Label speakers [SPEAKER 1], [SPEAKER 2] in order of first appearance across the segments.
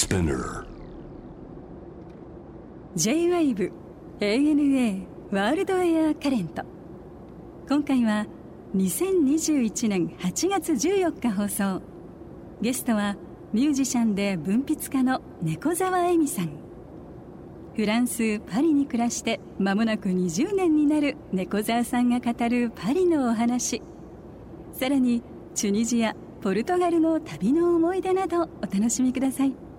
[SPEAKER 1] Spinner.
[SPEAKER 2] J-WAVE ANA ワールドエアカレント今回は2021年8月14日放送。ゲストはミュージシャンで文筆家の猫沢恵美さん。フランス・パリに暮らして間もなく20年になる猫沢さんが語るパリのお話。さらにチュニジアポルトガルの旅の思い出などお楽しみください。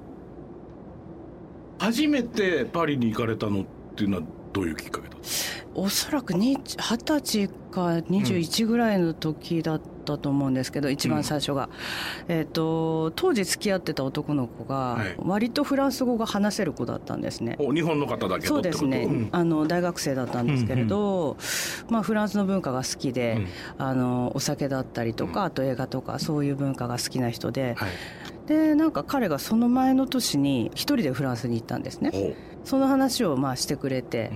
[SPEAKER 3] 初めてパリに行かれたのっていうのはどういうきっかけだ
[SPEAKER 4] おそらく二十歳か21ぐらいの時だったと思うんですけど、一番最初が、えっ、と当時付き合ってた男の子が
[SPEAKER 3] はい。
[SPEAKER 4] 割とフランス語が話せる子だったんですね。
[SPEAKER 3] お日本の方だけど
[SPEAKER 4] そうですね、
[SPEAKER 3] ん。
[SPEAKER 4] あの大学生だったんですけれど、まあ、フランスの文化が好きで、あのお酒だったりとか、あと映画とかそういう文化が好きな人で、
[SPEAKER 3] はい
[SPEAKER 4] でなんか彼がその前の年に一人でフランスに行ったんですね。その話をまあしてくれて、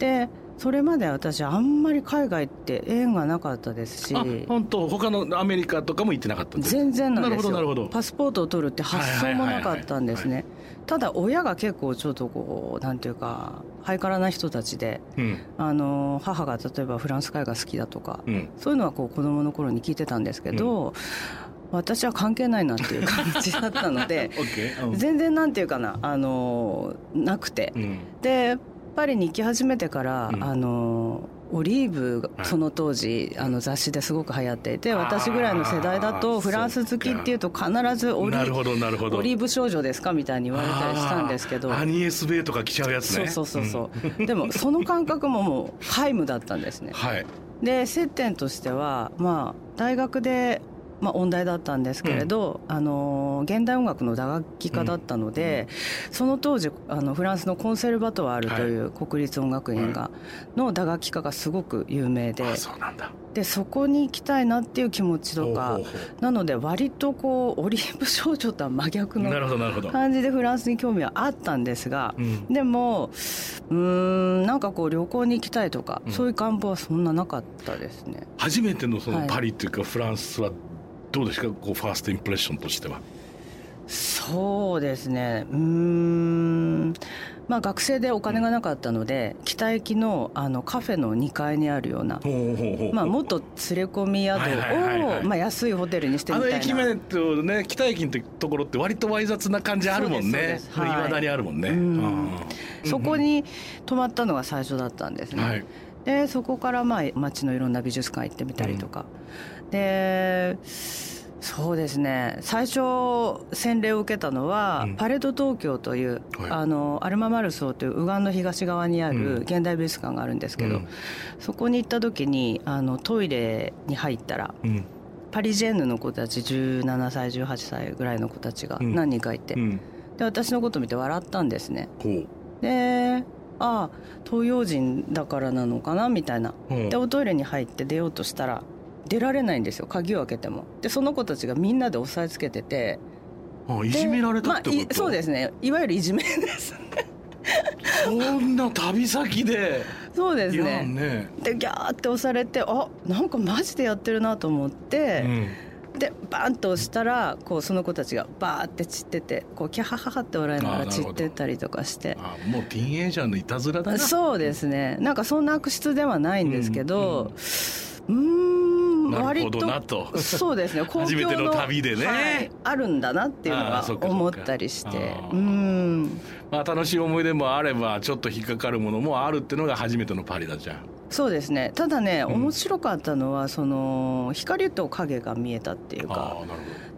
[SPEAKER 4] でそれまで私あんまり海外って縁がなかったですし。
[SPEAKER 3] あ本当？他のアメリカとかも行ってなかったんです
[SPEAKER 4] 全然なんですよ。
[SPEAKER 3] なるほどなるほど。
[SPEAKER 4] パスポートを取るって発想もなかったんですね。ただ親が結構ちょっとこうなんていうかハイカラな人たちで
[SPEAKER 3] うん。
[SPEAKER 4] あの母が例えばフランス絵画好きだとか、
[SPEAKER 3] うん。
[SPEAKER 4] そういうのはこう子供の頃に聞いてたんですけど、私は関係ないなっていう感じだったので 全然なんていうかなあのなくて、
[SPEAKER 3] うん。
[SPEAKER 4] でパリに行き始めてから、
[SPEAKER 3] うん。
[SPEAKER 4] あのオリーブその当時あの雑誌ですごく流行っていて私ぐらいの世代だとフランス好きっていうと必ずオリーブ少女ですかみたいに言われたりしたんですけど。
[SPEAKER 3] アニエス・ベイとか来ちゃうやつ
[SPEAKER 4] そう
[SPEAKER 3] ね
[SPEAKER 4] そうそうそう、でもその感覚ももう皆無だったんですね。
[SPEAKER 3] はい。
[SPEAKER 4] で接点としてはまあ大学で、まあ、音大だったんですけれど、あの現代音楽の打楽器家だったので、その当時あのフランスのコンセルバトワールという国立音楽院が、の打楽器家がすごく有名で
[SPEAKER 3] あそうなんだ。
[SPEAKER 4] でそこに行きたいなっていう気持ちとかなので割とこうオリーブ少女とは真逆の
[SPEAKER 3] なるほどなるほど。
[SPEAKER 4] 感じでフランスに興味はあったんですが、
[SPEAKER 3] うん。
[SPEAKER 4] でもうーんなんかこう旅行に行きたいとか、
[SPEAKER 3] うん。
[SPEAKER 4] そういう願望はそんななかったですね。
[SPEAKER 3] 初めてのその
[SPEAKER 4] はい。
[SPEAKER 3] パリっていうかフランスはどうですか？こうファーストインプレッションとしては。
[SPEAKER 4] そうですね。うーん。まあ学生でお金がなかったので北駅のあのカフェの2階にあるような、まあ、元連れ込み宿をまあ安いホテルにして
[SPEAKER 3] あ
[SPEAKER 4] みたいな。
[SPEAKER 3] の駅前とね北駅のところって割とわい雑な感じあるもんね。
[SPEAKER 4] い
[SPEAKER 3] い。まだにあるもんね。
[SPEAKER 4] うん。そこに泊まったのが最初だったんですね。
[SPEAKER 3] はい。
[SPEAKER 4] でそこからまあ街のいろんな美術館行ってみたりとか、でそうですね。最初洗礼を受けたのは、
[SPEAKER 3] うん。
[SPEAKER 4] パレード東京という、
[SPEAKER 3] はい。
[SPEAKER 4] あのアルマ・マルソーという右岸の東側にあ
[SPEAKER 3] うん。
[SPEAKER 4] る現代美術館があるんですけど、
[SPEAKER 3] うん。
[SPEAKER 4] そこに行った時にあのトイレに入ったら
[SPEAKER 3] うん。
[SPEAKER 4] パリジェンヌの子たち17歳18歳ぐらいの子たちが
[SPEAKER 3] うん。
[SPEAKER 4] 何人かいて、
[SPEAKER 3] うん。
[SPEAKER 4] で私のこと見て笑ったんですね。でああ東洋人だからなのかなみたいな。でおトイレに入って出ようとしたら出られないんですよ鍵を開けても。でその子たちがみんなで押さえつけてて。
[SPEAKER 3] あいじめられたってこと、
[SPEAKER 4] まあいそうですね。いわゆるいじめです。
[SPEAKER 3] そんな旅先で？
[SPEAKER 4] そうですね。
[SPEAKER 3] んね。
[SPEAKER 4] でギャーって押されてあなんかマジでやってるなと思って、でバーンと押したらこうその子たちがバーって散っててこうキャハハハって笑いながら散ってったりとかして。
[SPEAKER 3] あもうティーンエイジャーのいたずらだな。
[SPEAKER 4] そうですね。なんかそんな悪質ではないんですけどうーん。
[SPEAKER 3] なるほ
[SPEAKER 4] 割
[SPEAKER 3] どなと。
[SPEAKER 4] とそうですね。公
[SPEAKER 3] 初めての旅でね。
[SPEAKER 4] はいあるんだなっていうのは思ったりして。うー。ん。
[SPEAKER 3] まあ楽しい思い出もあればちょっと引っかかるものもあるっていうのが初めてのパリだじゃん。
[SPEAKER 4] そうですね。ただね
[SPEAKER 3] うん。
[SPEAKER 4] 面白かったのはその光と影が見えたっていうか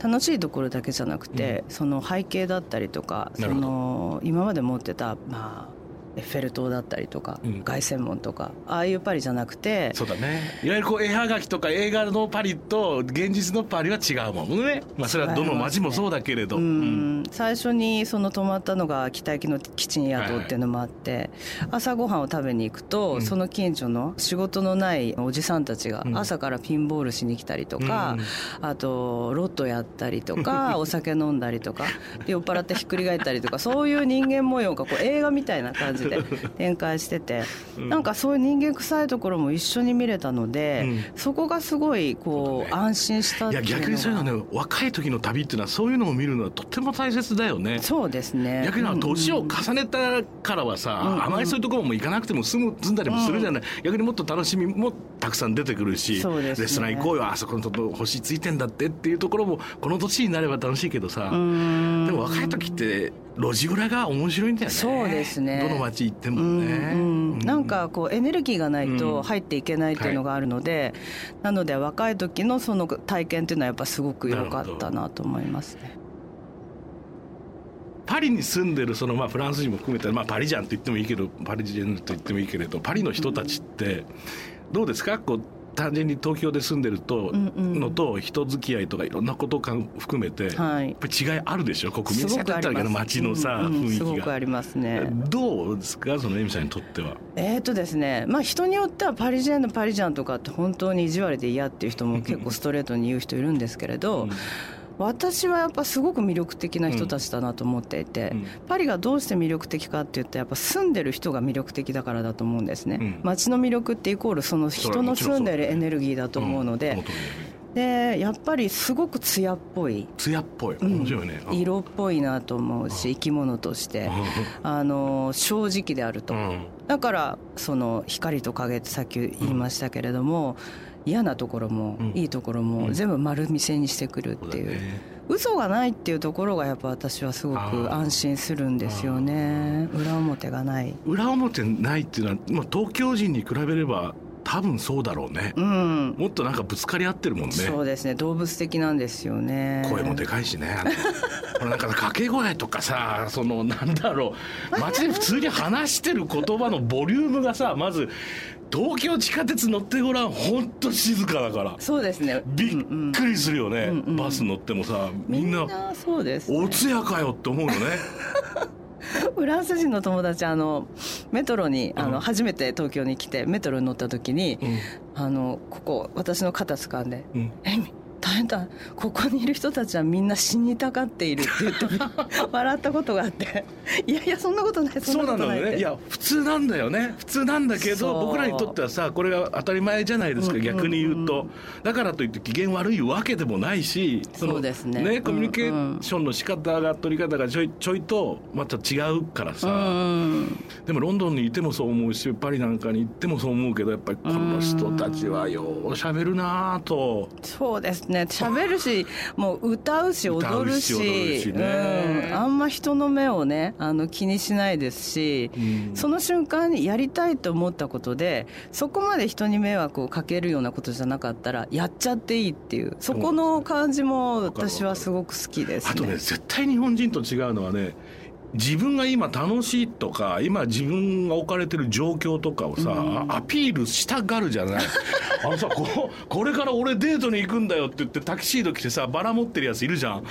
[SPEAKER 4] 楽しいところだけじゃなくて、その背景だったりとかその今まで持ってたまあエッフェル塔だったりとか、
[SPEAKER 3] うん。
[SPEAKER 4] 凱旋門とかああいうパリじゃなくて
[SPEAKER 3] そうだね。いわゆるこう絵はがきとか映画のパリと現実のパリは違うもんね。まあそれはどの街もそうだけれど、
[SPEAKER 4] う
[SPEAKER 3] うん。
[SPEAKER 4] ん最初にその泊まったのが北駅のキッチン宿っていうのもあって、朝ごはんを食べに行くと、
[SPEAKER 3] うん。
[SPEAKER 4] その近所の仕事のないおじさんたちが
[SPEAKER 3] うん。
[SPEAKER 4] 朝からピンボールしに来たりとか、
[SPEAKER 3] うん。
[SPEAKER 4] あとロットやったりとか お酒飲んだりとか酔っ払ってひっくり返ったりとかそういう人間模様がこう映画みたいな感じじで 展開してて、
[SPEAKER 3] うん。
[SPEAKER 4] なんかそういう人間臭いところも一緒に見れたので、
[SPEAKER 3] う
[SPEAKER 4] そこがすごいこう
[SPEAKER 3] ね
[SPEAKER 4] 安心したい
[SPEAKER 3] や逆にそういうのね若い時の旅っていうのはそういうのを見るのはとっても大切だよね。
[SPEAKER 4] そうですね。
[SPEAKER 3] 逆に年を重ねたからはさ、
[SPEAKER 4] うん。うん。
[SPEAKER 3] あまりそういうところも行かなくても住む住んだりもするじゃない、逆にもっと楽しみもたくさん出てくるし、
[SPEAKER 4] ね。
[SPEAKER 3] レストラン行こうよ。あそこのとこ星ついてんだってっていうところもこの年になれば楽しいけどさ、
[SPEAKER 4] うん。
[SPEAKER 3] でも若い時って路地裏が面白いんだよね。
[SPEAKER 4] そうですね。
[SPEAKER 3] どの街行っても
[SPEAKER 4] うん
[SPEAKER 3] ね、
[SPEAKER 4] うん。なんかこうエネルギーがない
[SPEAKER 3] うん。
[SPEAKER 4] と入っていけないっていうのがあるので、なので若い時のその体験っていうのはやっぱすごく良かったなと思いますね。
[SPEAKER 3] パリに住んでるそのまあフランス人も含めて、まあ、パリジャンと言ってもいいけどパリジェンヌと言ってもいいけれどパリの人たちってどうですか？こう単純に東京で住んでると、のと人付き合いとかいろんなことか含めて、
[SPEAKER 4] はい
[SPEAKER 3] やっぱり違いあるでしょ？国民
[SPEAKER 4] す
[SPEAKER 3] 性だったらけど街のさ、雰囲気が。
[SPEAKER 4] すごくありますね。
[SPEAKER 3] どうですか？そのエミさんにとっては。
[SPEAKER 4] えーとですねまあ、人によってはパリジェンヌパリジャンとかって本当に意地悪で嫌っていう人も結構ストレートに言う人いるんですけれど、私はやっぱすごく魅力的な人たちだなと思っていて、
[SPEAKER 3] うん。
[SPEAKER 4] パリがどうして魅力的かって言ったらやっぱ住んでる人が魅力的だからだと思うんですね、
[SPEAKER 3] うん。
[SPEAKER 4] 街の魅力ってイコールその人の住んでるエネルギーだと思うので、でやっぱりすごく艶っぽい。
[SPEAKER 3] 艶っぽい。
[SPEAKER 4] うん。
[SPEAKER 3] 面白いね。あ。
[SPEAKER 4] 色っぽいなと思うし生き物として。あの正直であると、
[SPEAKER 3] うん。
[SPEAKER 4] だからその光と影ってさっき言いましたけれども、嫌なところも、
[SPEAKER 3] うん。
[SPEAKER 4] いいところ
[SPEAKER 3] うん。
[SPEAKER 4] も全部丸見せにしてくるっていう、嘘がないっていうところがやっぱ私はすごく安心するんですよね。裏表がない。
[SPEAKER 3] 裏表ないっていうのは、まあ、東京人に比べれば多分そうだろうね。
[SPEAKER 4] うん。
[SPEAKER 3] もっとなんかぶつかり合ってるもんね。
[SPEAKER 4] そうですね。動物的なんですよね。
[SPEAKER 3] 声もでかいしね。これなんか掛け声とかさ、そのなんだろう、街で普通に話してる言葉のボリュームがさ、まず東京地下鉄乗ってごらん、ほんと静かだから。
[SPEAKER 4] そうですね。
[SPEAKER 3] びっくりするよね、
[SPEAKER 4] うんうん
[SPEAKER 3] バス乗ってもさみんな
[SPEAKER 4] そうです、ね。
[SPEAKER 3] お通夜かよって思うよね
[SPEAKER 4] フランス人の友達あのメトロにあの、
[SPEAKER 3] うん
[SPEAKER 4] 初めて東京に来てメトロに乗った時に、あのここ私の肩掴んで
[SPEAKER 3] うん、うん「
[SPEAKER 4] エミ大変だ。ここにいる人たちはみんな死にたがっている」って言って 笑ったことがあって「いやいやそんなことないそ
[SPEAKER 3] そうな
[SPEAKER 4] んなことない」って
[SPEAKER 3] のよね。いや普通なんだよね。普通なんだけど僕らにとってはさこれが当たり前じゃないですか、
[SPEAKER 4] うんうんうん
[SPEAKER 3] 逆に言うと。だからといって機嫌悪いわけでもないしの
[SPEAKER 4] そうですね。
[SPEAKER 3] コミュニケーションの仕方が取り方がちょいちょいとまた違うからさ、
[SPEAKER 4] うん
[SPEAKER 3] でもロンドンにいてもそう思うしパリなんかに行ってもそう思うけどやっぱりこの人たちはよう喋るなぁと。
[SPEAKER 4] そうですね喋るしもう歌うし踊るし
[SPEAKER 3] 歌うし踊るしね。
[SPEAKER 4] うん、あんま人の目をねあの気にしないですし、
[SPEAKER 3] うん。
[SPEAKER 4] その瞬間にやりたいと思ったことでそこまで人に迷惑をかけるようなことじゃなかったらやっちゃっていいっていうそこの感じも私はすごく好きですね。
[SPEAKER 3] あとね絶対日本人と違うのはね自分が今楽しいとか今自分が置かれてる状況とかをさ、アピールしたがるじゃない。あのさここれから俺デートに行くんだよって言ってタキシード着てさバラ持ってるやついるじゃん。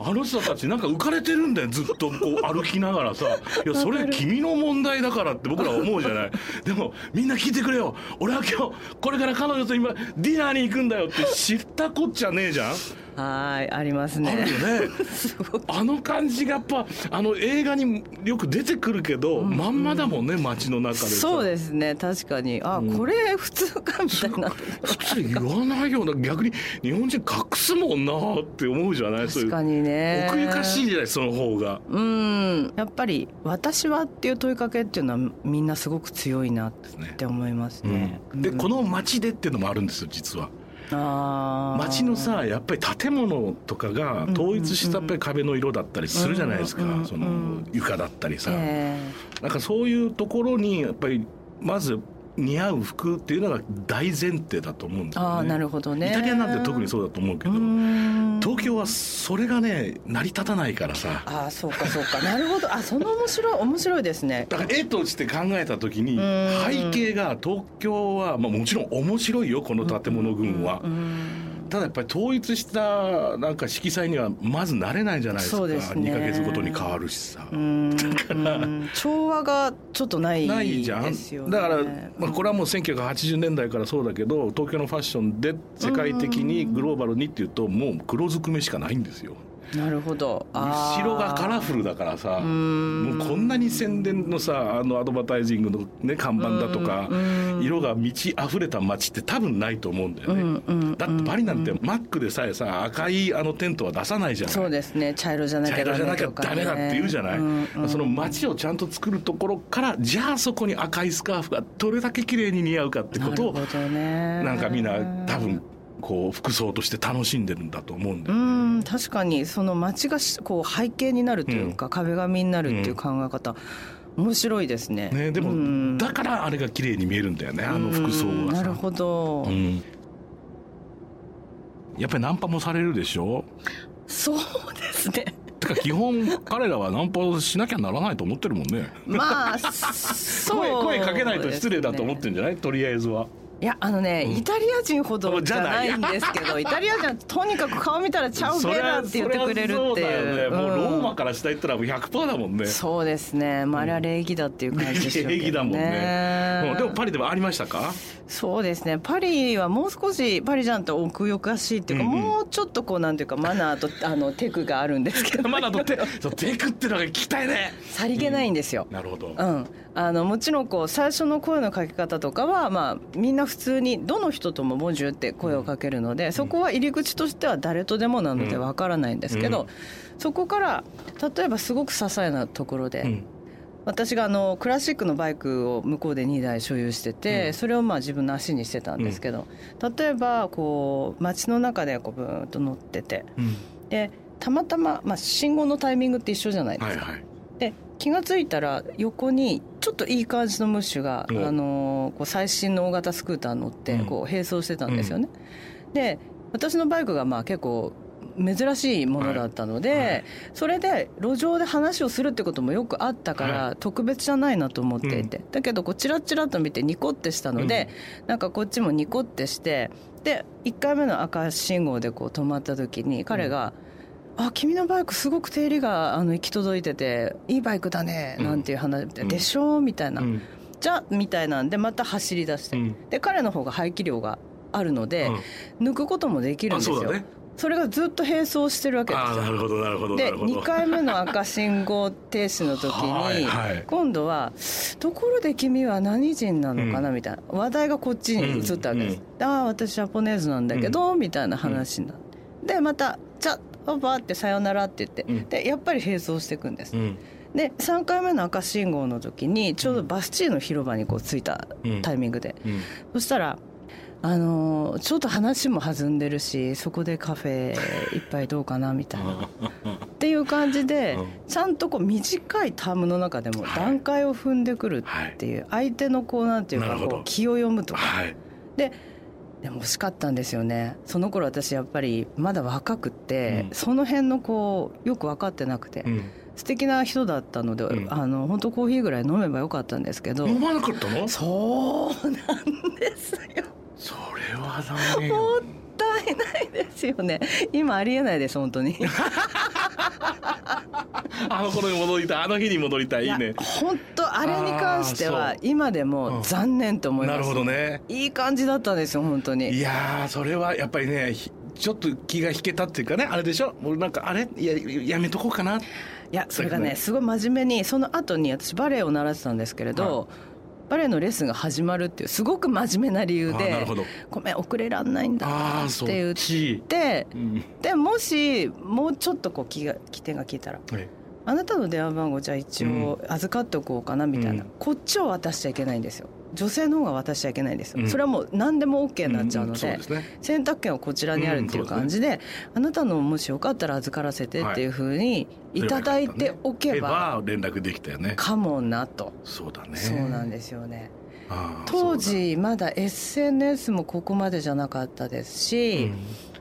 [SPEAKER 3] あの人たちなんか浮かれてるんだよずっとこう歩きながらさ。いやそれ君の問題だからって僕らは思うじゃない。でもみんな聞いてくれよ。俺は今日これから彼女と今ディナーに行くんだよって知ったこっちゃねえじゃん
[SPEAKER 4] はいありますね。
[SPEAKER 3] あるよね。あの感じがやっぱあの映画によく出てくるけど、まんまだもんね街の中でさ。
[SPEAKER 4] そうですね確かに。あ、
[SPEAKER 3] うん。
[SPEAKER 4] これ普通かみたいな。
[SPEAKER 3] 普通言わないような逆に日本人隠すもんなって思うじゃない？
[SPEAKER 4] 確かにね。
[SPEAKER 3] 奥ゆかしいじゃないその方が。
[SPEAKER 4] うん。やっぱり「私は」っていう問いかけっていうのはみんなすごく強いなっ
[SPEAKER 3] ね
[SPEAKER 4] て思いますね。
[SPEAKER 3] でこの街でっていうのもあるんですよ実は街のさやっぱり建物とかが統一したやっぱり壁の色だったりするじゃないですか、
[SPEAKER 4] うんうんうん
[SPEAKER 3] その床だったりさ、
[SPEAKER 4] え。
[SPEAKER 3] なんかそういうところにやっぱりまず似合う服っていうのが大前提だと思うんですよね。
[SPEAKER 4] ああなるほどね。
[SPEAKER 3] イタリアなんて特にそうだと思うけ
[SPEAKER 4] う
[SPEAKER 3] ど、
[SPEAKER 4] ん。
[SPEAKER 3] 東京はそれがね成り立たないからさ。
[SPEAKER 4] ああそうかそうか。なるほど。あその面白い面白いですね。
[SPEAKER 3] だから絵として考えた時に
[SPEAKER 4] ん。
[SPEAKER 3] 背景が東京は、まあ、もちろん面白いよこの建物群は。
[SPEAKER 4] うん
[SPEAKER 3] ただやっぱり統一したなんか色彩にはまずなれないじゃないですか。
[SPEAKER 4] ですね。
[SPEAKER 3] 2ヶ月ごとに変わるしさ。
[SPEAKER 4] うんうん。調和がちょっとない
[SPEAKER 3] ないじゃん。だから、まあ、これはもう1980年代からそうだけど東京のファッションで世界的にグローバルにっていうともう黒ずくめしかないんですよ
[SPEAKER 4] なるほど。
[SPEAKER 3] 後ろがカラフルだからさ
[SPEAKER 4] ん
[SPEAKER 3] もうこんなに宣伝のさあのアドバタイジングの、ね、看板だとか
[SPEAKER 4] うん
[SPEAKER 3] 色が満ち溢れた街って多分ないと思うんだよね、だってパリなんてマックでさえさ赤いあのテントは出さないじゃない。
[SPEAKER 4] そうですね。茶色じゃなきゃダ
[SPEAKER 3] 茶色じゃなきゃダメだって言うじゃない、
[SPEAKER 4] うんうん。
[SPEAKER 3] その街をちゃんと作るところからじゃあそこに赤いスカーフがどれだけ綺麗に似合うかってことを
[SPEAKER 4] ね。
[SPEAKER 3] なんかみんな多分こう服装として楽しんでるんだと思うんだ
[SPEAKER 4] う
[SPEAKER 3] よね。
[SPEAKER 4] ん確かにその街がしこう背景になるというか、壁紙になるっていう考え方、面白いですね。
[SPEAKER 3] ね、でも、
[SPEAKER 4] うん。
[SPEAKER 3] だからあれが綺麗に見えるんだよねあの服装がさ。
[SPEAKER 4] うんなるほど、
[SPEAKER 3] うん。やっぱりナンパもされるでしょ？
[SPEAKER 4] そうですね。
[SPEAKER 3] てか基本彼らはナンパをしなきゃならないと思ってるもんね。
[SPEAKER 4] まあそう
[SPEAKER 3] 声声かけないと失礼だと思って
[SPEAKER 4] る
[SPEAKER 3] るんじゃない？とりあえずはい
[SPEAKER 4] やあのね、
[SPEAKER 3] うん。
[SPEAKER 4] イタリア人ほどじゃないんですけどイタリア人はとにかく顔見たら「チャウベラ」って言ってくれるっていう
[SPEAKER 3] ね、もうローマ
[SPEAKER 4] うん。
[SPEAKER 3] から下行ったらもう100%だもんね。
[SPEAKER 4] そうですね、まあ、あれは礼儀だっていう感じでしょね。
[SPEAKER 3] 礼儀だもんね、うん。でもパリではありましたか？
[SPEAKER 4] そうですね。パリはもう少しパリジャンと奥ゆかしいっていうか、
[SPEAKER 3] うんうん。
[SPEAKER 4] もうちょっとこうなんていうかマナーと あのテクがあるんですけど。
[SPEAKER 3] まだとってそうテクってのが聞きたいね。
[SPEAKER 4] さりげないんですよ、
[SPEAKER 3] なるほど、
[SPEAKER 4] うん、あのもちろんこう最初の声のかけ方とかは、まあ、みんな普通にどの人とも「ボンジュー」って声をかけるのでそこは入り口としては誰とでもなのでわからないんですけど、
[SPEAKER 3] うん。
[SPEAKER 4] そこから例えばすごく些細なところで、
[SPEAKER 3] うん。
[SPEAKER 4] 私があのクラシックのバイクを向こうで2台所有してて、
[SPEAKER 3] うん。
[SPEAKER 4] それをまあ自分の足にしてたんですけど、例えばこう街の中でこうブーンと乗ってて
[SPEAKER 3] うん。
[SPEAKER 4] でたまたま、まあ、信号のタイミングって一緒じゃないですか。
[SPEAKER 3] はいはい
[SPEAKER 4] で気が付いたら横にちょっといい感じのムッシュが、
[SPEAKER 3] うん。
[SPEAKER 4] あのこう最新の大型スクーターに乗って
[SPEAKER 3] うん。
[SPEAKER 4] こう並走してたんですよね。で私のバイクがまあ結構珍しいものだったので、
[SPEAKER 3] はいはい。
[SPEAKER 4] それで路上で話をするってこともよくあったから、
[SPEAKER 3] は
[SPEAKER 4] 特別じゃないなと思っていて、だけどこうチラッチラッと見てニコってしたので、なんかこっちもニコってしてで1回目の赤信号でこう止まった時に彼が「あ君のバイクすごく手入れがあの行き届いてていいバイクだね」
[SPEAKER 3] うん。
[SPEAKER 4] なんていう話で「
[SPEAKER 3] うん。
[SPEAKER 4] でしょ?」みたいな。
[SPEAKER 3] うん「
[SPEAKER 4] じゃ？あ」みたいなんでまた走り出して、
[SPEAKER 3] うん。
[SPEAKER 4] で彼の方が排気量があるので、抜くこともできるんですよ。
[SPEAKER 3] あそ
[SPEAKER 4] れがずっと並走してるわけですよ。
[SPEAKER 3] なるほどなるほどな
[SPEAKER 4] で
[SPEAKER 3] るほど。
[SPEAKER 4] 2回目の赤信号停止の時
[SPEAKER 3] はい
[SPEAKER 4] に
[SPEAKER 3] はい。
[SPEAKER 4] 今度は「ところで君は何人なのかな?」みたいな。話題がこっちに移ったわけです「ああ私ジャポネーズなんだけど」みたいな話になって。でまた「じゃあパパ」って「さよなら」って言って
[SPEAKER 3] うん。
[SPEAKER 4] でやっぱり並走していくんです。
[SPEAKER 3] うん。
[SPEAKER 4] で3回目の赤信号の時にちょうどバスチーの広場にこう着いたタイミングで。
[SPEAKER 3] うん。
[SPEAKER 4] そしたらあのーちょっと話も弾んでるしそこでカフェ一杯どうかなみたいな。っていう感じで
[SPEAKER 3] うん。
[SPEAKER 4] ちゃんとこう短いタームの中でも
[SPEAKER 3] はい。
[SPEAKER 4] 段階を踏んでくるっていう相手のこうなんていうかこう気を読むとか。
[SPEAKER 3] はい。
[SPEAKER 4] ででも惜しかったんですよね。その頃私やっぱりまだ若くって
[SPEAKER 3] うん。
[SPEAKER 4] その辺のこうよく分かってなくて
[SPEAKER 3] うん。
[SPEAKER 4] 素敵な人だったので
[SPEAKER 3] うん。
[SPEAKER 4] あの本当コーヒーぐらい飲めばよかったんですけど
[SPEAKER 3] 飲まなかったの？
[SPEAKER 4] そうなんですよ。
[SPEAKER 3] それはダメよ
[SPEAKER 4] もったいないですよね。今ありえないです本当に。
[SPEAKER 3] あの頃に戻りたいあの日に戻りたいいいね
[SPEAKER 4] や本当あれに関しては今で
[SPEAKER 3] うん。
[SPEAKER 4] も残念と思います、
[SPEAKER 3] なるほどね。
[SPEAKER 4] いい感じだったんですよ本当に。
[SPEAKER 3] いやーそれはやっぱりねひちょっと気が引けたっていうかねあれでしょ？もうなんかあれ？いややめとこうかな。い
[SPEAKER 4] やそれが
[SPEAKER 3] ね
[SPEAKER 4] ね。すごい真面目にその後に私バレエを習ってたんですけれど、バレエのレッスンが始まるっていうすごく真面目な理由で
[SPEAKER 3] あーなるほど「
[SPEAKER 4] ごめん遅れらんないんだ」って言って
[SPEAKER 3] う。ん
[SPEAKER 4] でもしもうちょっとこう気が起点が聞いたら
[SPEAKER 3] はい。
[SPEAKER 4] あなたの電話番号じゃあ一応預かっておこうかなみたいな、
[SPEAKER 3] うん。
[SPEAKER 4] こっちを渡しちゃいけないんですよ女性の方が渡しちゃいけないんですよ、
[SPEAKER 3] うん。
[SPEAKER 4] それはもう何でも OK になっちゃうので,、
[SPEAKER 3] んそうですね。
[SPEAKER 4] 選択権はこちらにあるっていう感じで,、あなたのもしよかったら預からせてっていうふうにいただいておけば
[SPEAKER 3] 連絡できたよね。
[SPEAKER 4] かもなと、
[SPEAKER 3] そうだね。
[SPEAKER 4] そうなんですよね。当時まだ SNS もここまでじゃなかったです
[SPEAKER 3] そう
[SPEAKER 4] し
[SPEAKER 3] だ、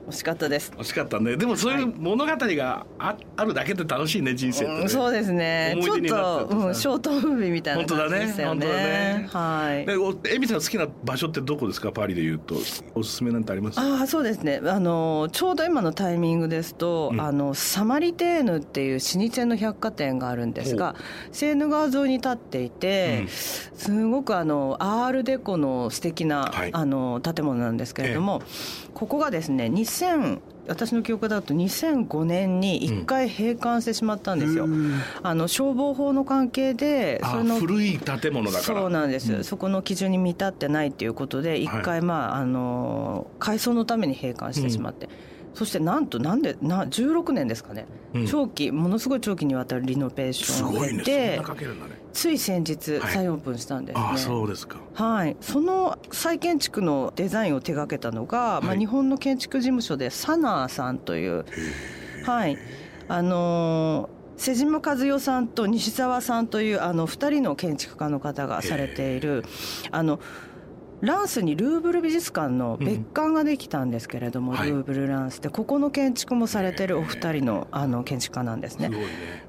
[SPEAKER 4] 惜しかったです。
[SPEAKER 3] うん惜しかったね。でもそういう物語がああるだけで楽しいね人生ってね、
[SPEAKER 4] うんそうですね。ちょっと、うん、ショートムービーみたいな感じでしたよね。
[SPEAKER 3] ね。
[SPEAKER 4] はい。
[SPEAKER 3] でおエミさん好きな場所ってどこですか？パリでいうと。おすすめなんてあります？
[SPEAKER 4] ああそうですね。あのちょうど今のタイミングですと、
[SPEAKER 3] うん。
[SPEAKER 4] あのサマリテーヌっていう老舗の百貨店があるんですがセーヌ川沿いに立っていて、
[SPEAKER 3] うん。
[SPEAKER 4] すごくあのアールデコの素敵な、
[SPEAKER 3] はい。
[SPEAKER 4] あの建物なんですけれども、ここがですね2001私の記憶だと2005年に一回閉館してしまったんですよ、うん、あの消防法の関係で
[SPEAKER 3] その古い建物だから。
[SPEAKER 4] そうなんです、うん、そこの基準に満たってないっていうことで一回、まああの改装のために閉館してしまって、そしてなんとなんでな16年ですかね、長期ものすごい長期にわたるリノベーションを経て、ね、つい先日再オープンしたんですね、はい、あ
[SPEAKER 3] そうですか。
[SPEAKER 4] はい。その再建築のデザインを手掛けたのが、はい、まあ、日本の建築事務所でサナーさんというはい。あのー瀬島和代さんと西澤さんというあの2人の建築家の方がされているあのランスにルーブル美術館の別館ができたんですけれども、うん、ルーブルランスでここの建築もされてるお二人のあの建築家なんですね。すね。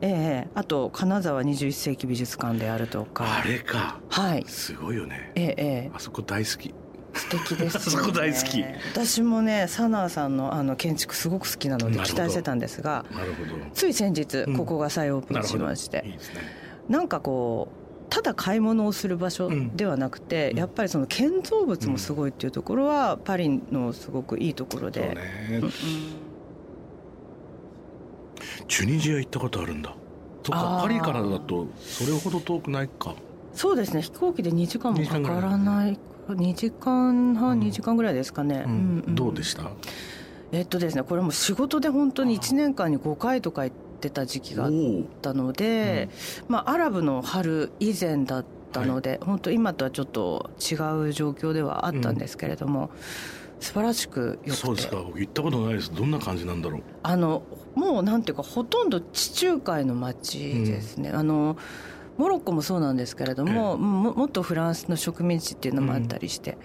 [SPEAKER 4] ええ。ー、あと金沢21世紀美術館であるとか。
[SPEAKER 3] あれか。
[SPEAKER 4] はい。
[SPEAKER 3] すごいよね。
[SPEAKER 4] ええ
[SPEAKER 3] ー、あそこ大好き。
[SPEAKER 4] 素敵です、
[SPEAKER 3] ね、そこ大好き。
[SPEAKER 4] 私もねサナーさんのあの建築すごく好きなので期待してたんですが
[SPEAKER 3] なるほど。
[SPEAKER 4] つい先日ここが再オープンしまして、うん、いいですね。なんかこうただ買い物をする場所ではなくて、うん、やっぱりその建造物もすごいっていうところはパリのすごくいいところで、ね。うん、
[SPEAKER 3] チュニジア行ったことあるんだ。そっかパリからだとそれほど遠くないか。
[SPEAKER 4] そうですね。飛行機で2時間もかからない。2時間半、うん、2時間ぐらいですかね、
[SPEAKER 3] どうでした？
[SPEAKER 4] えっとですねこれも仕事で本当に1年間に5回とか行ってってた時期があったので、うん、まあ、アラブの春以前だったので、はい、本当今とはちょっと違う状況ではあったんですけれども、うん、素晴らしくよくて。
[SPEAKER 3] そうですか。僕行ったことないです。どんな感じなんだろう。
[SPEAKER 4] あのもうなんていうかほとんど地中海の街ですね、うん、あのモロッコもそうなんですけれども、ももっとフランスの植民地っていうのもあったりして、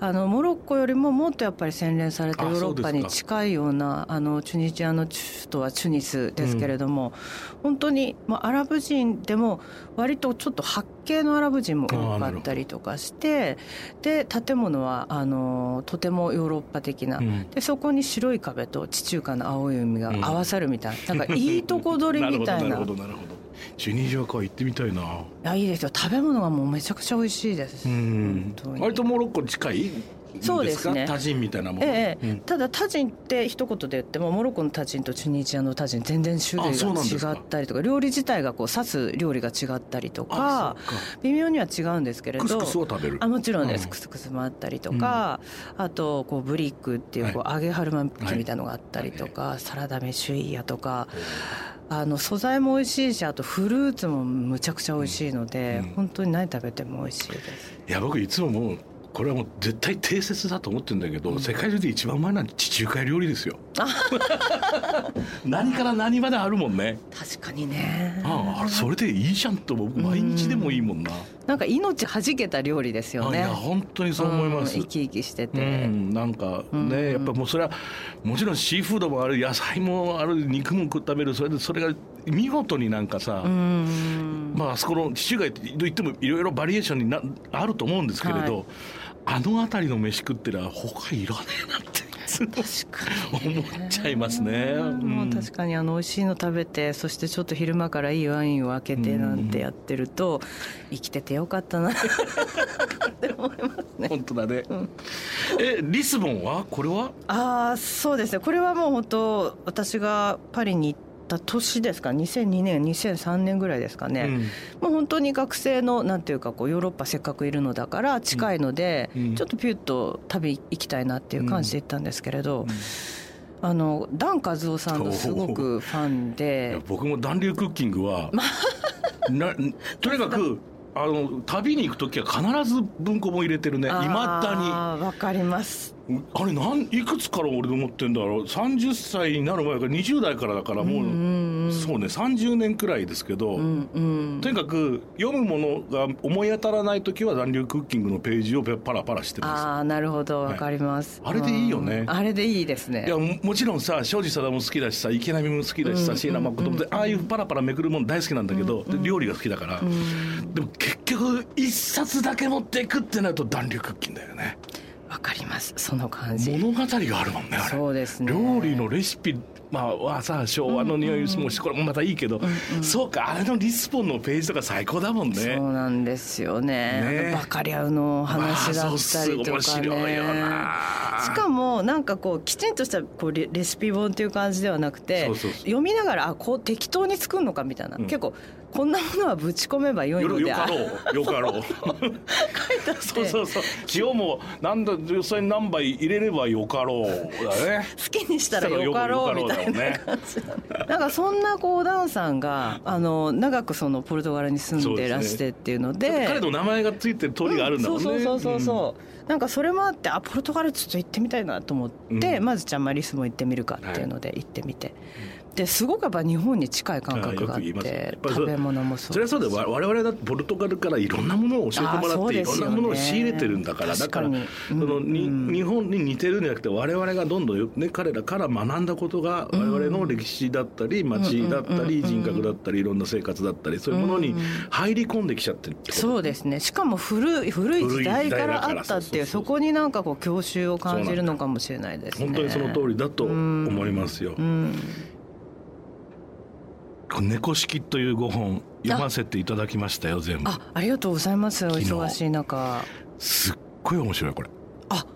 [SPEAKER 4] うん、あのモロッコよりももっとやっぱり洗練されたヨーロッパに近いようなあのチュニジアの首都はチュニスですけれども、うん、本当に、まあ、アラブ人でも割とちょっと白系のアラブ人も多かったりとかしてで建物はあのとてもヨーロッパ的な、うん、でそこに白い壁と地中海の青い海が合わさるみたいな、なんかいいとこ取りみたいな。なるほどなるほど
[SPEAKER 3] チュニジアか行ってみたいな。い
[SPEAKER 4] やいいですよ。食べ物がもうめちゃくちゃ美味しいです。うん。
[SPEAKER 3] 割とモロッコ近い？そうですね。タジンみたいなも
[SPEAKER 4] ん。ええ、うん、ただタジンって一言で言ってもモロッコのタジンとチュニジアのタジン全然種類が違ったりとか料理自体がこう刺す料理が違ったりとか微妙には違うんですけれど。クス
[SPEAKER 3] クスを食べる。
[SPEAKER 4] あもちろんです。うん、クスクスもあったりとか、うん、あとこうブリックっていうこう揚げ春巻きみたいなのがあったりとか、はい、サラダメシュイヤとか。あの素材も美味しいしあとフルーツもむちゃくちゃ美味しいので、うん、本当に何食べても美味しいです
[SPEAKER 3] いや僕いつももうこれはもう絶対定説だと思ってるんだけど、うん、世界中で一番うまいのは地中海料理ですよ。何から何まであるもんね。
[SPEAKER 4] 確かにね。
[SPEAKER 3] ああそれでいいじゃんと僕毎日でもいいもんな、うん、
[SPEAKER 4] なんか命はじけた料理ですよね。いや
[SPEAKER 3] 本当にそう思います、
[SPEAKER 4] うん、生き生きしてて、
[SPEAKER 3] うん、なんかね、やっぱもうそれはもちろんシーフードもある野菜もある肉も食べるそれでそれが見事になんかさ、まああそこの地中海といってもいろいろバリエーションになあると思うんですけれど、はいあの辺りの飯食ってりゃ他いらねえなって確かに思っちゃいますね、
[SPEAKER 4] もう確かにあの美味しいの食べてそしてちょっと昼間からいいワインを開けてなんてやってると、生きててよかったなって思いますね。
[SPEAKER 3] 本当だね、うん、えリスボンは？これは？
[SPEAKER 4] ああそうですね。これはもう本当私がパリに行ってった年ですか？2002年2003年ぐらいですかね、うん、もう本当に学生のなんていうかこうヨーロッパせっかくいるのだから近いので、うん、ちょっとピュッと旅行きたいなっていう感じで行ったんですけれど。あのダン和夫さんのすごくファンで。
[SPEAKER 3] 僕も暖流クッキングはなとにかくあの旅に行く時は必ず文庫も入れてるね。いまだに。
[SPEAKER 4] わかります
[SPEAKER 3] あれなんいくつから俺思ってんだろう？30歳になる前から20代からだからもう,、そうね30年くらいですけど、うんうん、とにかく読むものが思い当たらない時は残留クッキングのページをパラパラしてます。
[SPEAKER 4] ああなるほどわかります、
[SPEAKER 3] はい、あれでいいよね、
[SPEAKER 4] あれでいいですね。
[SPEAKER 3] いやもちろんさ庄司貞も好きだしさ池波も好きだしさ椎名誠もああいうパラパラめくるもの大好きなんだけど、うんうん、料理が好きだから、うん、でも結局一冊だけ持っていくってなると残留クッキングだよね
[SPEAKER 4] わかります。その感じ。
[SPEAKER 3] 物語があるもんね
[SPEAKER 4] そうですね。
[SPEAKER 3] 料理のレシピまあはさ昭和の匂いもしこれもまたいいけど、そうかあれのリスポンのページとか最高だもんね。
[SPEAKER 4] そうなんですよね。
[SPEAKER 3] ね。
[SPEAKER 4] バカリャウの話だったりとか
[SPEAKER 3] まあ
[SPEAKER 4] しかもなんかこうきちんとしたこうレレシピ本っていう感じではなくて読みながらあこう適当に作るのかみたいな、
[SPEAKER 3] ん。
[SPEAKER 4] 結構こんなものはぶち込めば良い
[SPEAKER 3] よ
[SPEAKER 4] のであ
[SPEAKER 3] よかろうよかろう。そうそうそう。塩もなんだ実際に何杯入れればよかろうだね。
[SPEAKER 4] 好きにしたらよかろうみたいな感じななんかそんなこうダンさんがあの長くそのポルトガルに住んでらしてっていうので。
[SPEAKER 3] 彼の名前がついてる通りがあるんだもんね、
[SPEAKER 4] そうそうそうそうそう、なんかそれもあってあポルトガルちょっと行ってみたいなと思って、
[SPEAKER 3] うん。
[SPEAKER 4] まずちゃんまリスも行ってみるかっていうので行ってみて、ですごくやっぱ日本に近い感覚があって食べ物もそう
[SPEAKER 3] それはそうでわ我々だってポルトガルからいろんなものを教えてもらっていろんなものを仕入れてるんだからだからそのに
[SPEAKER 4] うん。
[SPEAKER 3] 日本に似てるんじゃなくて我々がどんどんよ、ね、彼らから学んだことが我々の歴史だったり街だったり人格だったりいろんな生活だったりそういうものに入り込んできちゃってるって
[SPEAKER 4] そうですね。しかも古い古い時代からあったっていう
[SPEAKER 3] そ
[SPEAKER 4] こになんかこう郷愁を感じるのかもしれないですね。
[SPEAKER 3] 本当にその通りだと思いますよ。
[SPEAKER 4] うん
[SPEAKER 3] 猫式という5本読ませていただきましたよ全部。
[SPEAKER 4] あありがとうございます。お忙しい中。
[SPEAKER 3] すっごい面白いこれ。
[SPEAKER 4] あ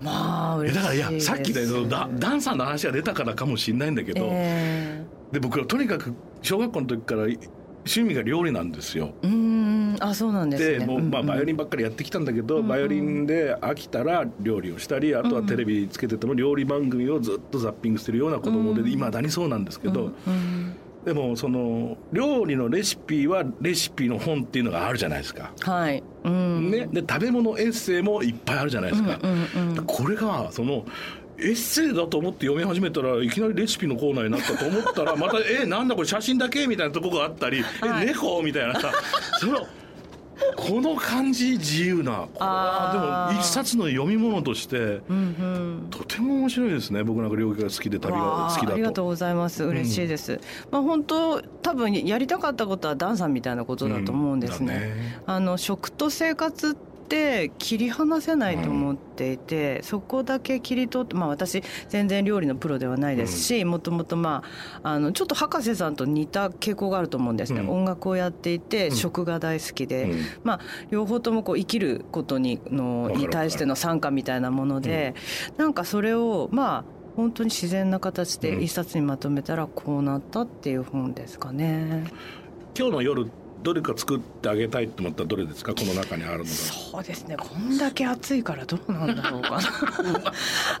[SPEAKER 4] まあ嬉しい
[SPEAKER 3] えだからいやさっきねそのダダンサーの話が出たからかもしれないんだけど、
[SPEAKER 4] え
[SPEAKER 3] で僕はとにかく小学校の時から趣味が料理なんですよ。
[SPEAKER 4] ーうーん。あそうなんですね。
[SPEAKER 3] でもうまあバイオリンばっかりやってきたんだけど、バイオリンで飽きたら料理をしたりあとはテレビつけてても料理番組をずっとザッピングしてるような子供でいまだにそうなんですけど、
[SPEAKER 4] うん
[SPEAKER 3] でもその料理のレシピはレシピの本っていうのがあるじゃないですか。
[SPEAKER 4] はいうん
[SPEAKER 3] ね、で食べ物エッセイもいっぱいあるじゃないですか。
[SPEAKER 4] うんうん
[SPEAKER 3] これがそのエッセイだと思って読み始めたらいきなりレシピのコーナーになったと思ったらまた「えなんだこれ写真だけ?」みたいなとこがあったり「
[SPEAKER 4] はい
[SPEAKER 3] え猫?」みたいなさそのこの感じ自由なこれはでも一冊の読み物として
[SPEAKER 4] うんうん。
[SPEAKER 3] とても面白いですね僕なんか料理が好きで旅が好きだと。
[SPEAKER 4] ありがとうございます。嬉しいです、まあ本当多分やりたかったことはダンさんみたいなことだと思うんですね,、
[SPEAKER 3] うん。だね。
[SPEAKER 4] あの食と生活って切り離せないと思っていて、そこだけ切り取ってまあ私全然料理のプロではないですしもともとまああのちょっと博士さんと似た傾向があると思うんですね、
[SPEAKER 3] うん。
[SPEAKER 4] 音楽をやっていて、
[SPEAKER 3] ん。
[SPEAKER 4] 食が大好きで、
[SPEAKER 3] うん。
[SPEAKER 4] まあ、両方ともこう生きることにのに対しての参加みたいなもので、なんかそれをまあ本当に自然な形で一冊にまとめたらこうなったっていう本ですかね。
[SPEAKER 3] 今日の夜どれか作ってあげたいと思ったらどれですか？この中にあるのが。
[SPEAKER 4] そうですね。こんだけ暑いからどうなんだろうかな。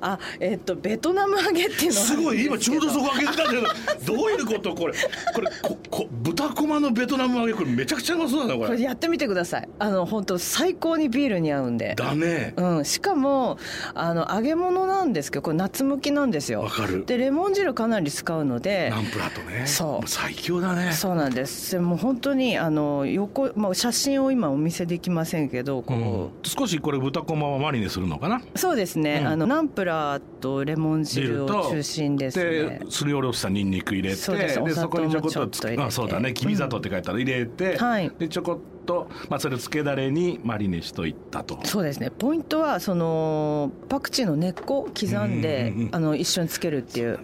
[SPEAKER 4] あえっとベトナム揚げっていうの
[SPEAKER 3] すごい。今ちょうどそこ開けてたんだけどどういうこと？これ。これここ豚こまのベトナム揚げこれめちゃくちゃうまそうだなこれ。
[SPEAKER 4] これやってみてください。あの本当最高にビールに合うんで。
[SPEAKER 3] だね。
[SPEAKER 4] うん、しかもあの揚げ物なんですけどこれ夏向きなんですよ。
[SPEAKER 3] わかる。
[SPEAKER 4] でレモン汁かなり使うので。
[SPEAKER 3] ナンプラーとね。
[SPEAKER 4] そう。
[SPEAKER 3] も最強だね。
[SPEAKER 4] そうなんです。でもう本当にあの横、まあ、写真を今お見せできませんけどこう、
[SPEAKER 3] うん。少しこれ豚こまはマリネするのかな？
[SPEAKER 4] そうですね、
[SPEAKER 3] うん。
[SPEAKER 4] あのナンプラーとレモン汁を中心ですね。
[SPEAKER 3] ですりおろしたニンニク入れて
[SPEAKER 4] そうで
[SPEAKER 3] そこにちょこっとあそうだね。きび砂糖って書いたら入れて、
[SPEAKER 4] はい。
[SPEAKER 3] でちょこっと、まあ、それつけだれにマリネしといったと。
[SPEAKER 4] そうですね。ポイントはそのパクチーの根っこを刻んで、
[SPEAKER 3] うん
[SPEAKER 4] あの一緒につけるっていう。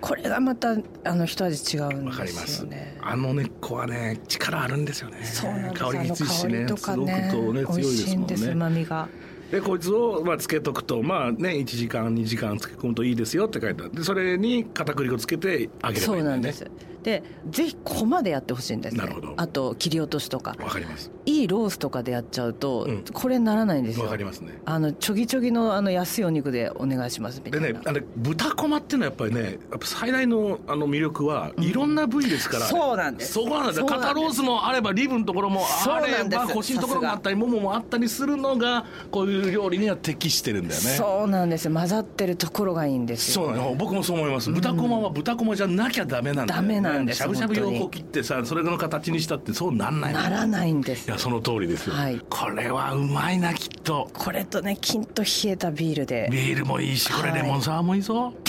[SPEAKER 4] これがまたあの一味違うんで
[SPEAKER 3] ります。す
[SPEAKER 4] よね
[SPEAKER 3] あの根っこはね力あるんですよね。
[SPEAKER 4] そうなんです。
[SPEAKER 3] 香りきついしね
[SPEAKER 4] りとかね
[SPEAKER 3] すごくこうね強いですもん
[SPEAKER 4] しいんです
[SPEAKER 3] ね。
[SPEAKER 4] 旨味が。
[SPEAKER 3] でこいつをまあつけとくとまあね1時間2時間漬け込むといいですよって書いてあってそれに片栗粉つけて揚げればいいんだよね。
[SPEAKER 4] そうなんですでぜひこまでやってほしいんですね。
[SPEAKER 3] なるほど。
[SPEAKER 4] あと切り落としとか。
[SPEAKER 3] わかります。
[SPEAKER 4] いいロースとかでやっちゃうと、
[SPEAKER 3] うん。
[SPEAKER 4] これならないんですよ。
[SPEAKER 3] わかりますね。
[SPEAKER 4] あのちょぎちょぎのあの安いお肉でお願いしますみたいな。
[SPEAKER 3] でねあの豚こまっていうのはやっぱりねやっぱ最大のあの魅力はいろんな部位ですから、
[SPEAKER 4] そうなんです。
[SPEAKER 3] そこなんです。よ
[SPEAKER 4] そうなんです。
[SPEAKER 3] 肩ロースもあればリブのところもあれば腰のところもあったりもももあったりするのがこういう料理には適してるんだよね。
[SPEAKER 4] そうなんです。よ混ざってるところがいいんですよ。
[SPEAKER 3] そうなの僕もそう思います。豚こまは豚こまじゃなきゃダメなんだよ、ね、
[SPEAKER 4] ダメなんです
[SPEAKER 3] しゃぶしゃぶ用を切ってさそれの形にしたってそうなんない。の
[SPEAKER 4] ならないんです。
[SPEAKER 3] いやその通りですよ、
[SPEAKER 4] はい。
[SPEAKER 3] これはうまいなきっと。
[SPEAKER 4] これとねキンと冷えたビールで。
[SPEAKER 3] ビールもいいしこれ
[SPEAKER 4] はい
[SPEAKER 3] レモンサワーもいいぞ、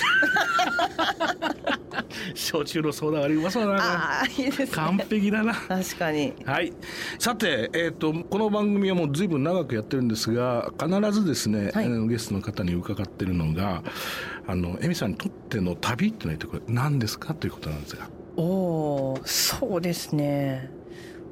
[SPEAKER 3] 焼酎のソーダ割りうまそうだな
[SPEAKER 4] ああいいですね。
[SPEAKER 3] 完璧だな。
[SPEAKER 4] 確かに。
[SPEAKER 3] はい、さて、えー、とこの番組はもうずいぶん長くやってるんですが必ずですね、
[SPEAKER 4] はい。
[SPEAKER 3] ゲストの方に伺ってるのがあのエミさんにとっての旅ってのは何ですか？ということなんですが
[SPEAKER 4] おーそうですね。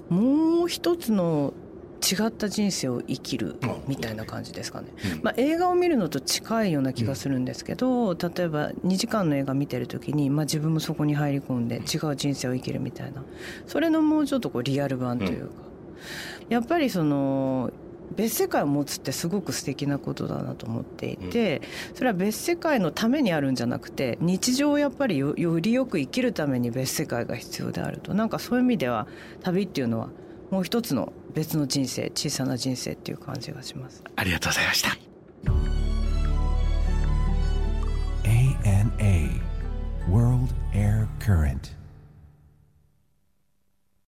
[SPEAKER 4] もう一つの違った人生を生きるみたいな感じですかね、
[SPEAKER 3] うん。
[SPEAKER 4] まあ、映画を見るのと近いような気がするんですけど、例えば2時間の映画見てる時に、まあ、自分もそこに入り込んで違う人生を生きるみたいな。それのもうちょっとこうリアル版というか、やっぱりその別世界を持つってすごく素敵なことだなと思っていて、それは別世界のためにあるんじゃなくて日常をやっぱりよよりよく生きるために別世界が必要であると。なんかそういう意味では旅っていうのはもう一つの別の人生小さな人生っていう感じがします。
[SPEAKER 3] ありがとうございました。
[SPEAKER 1] ANA World Air Current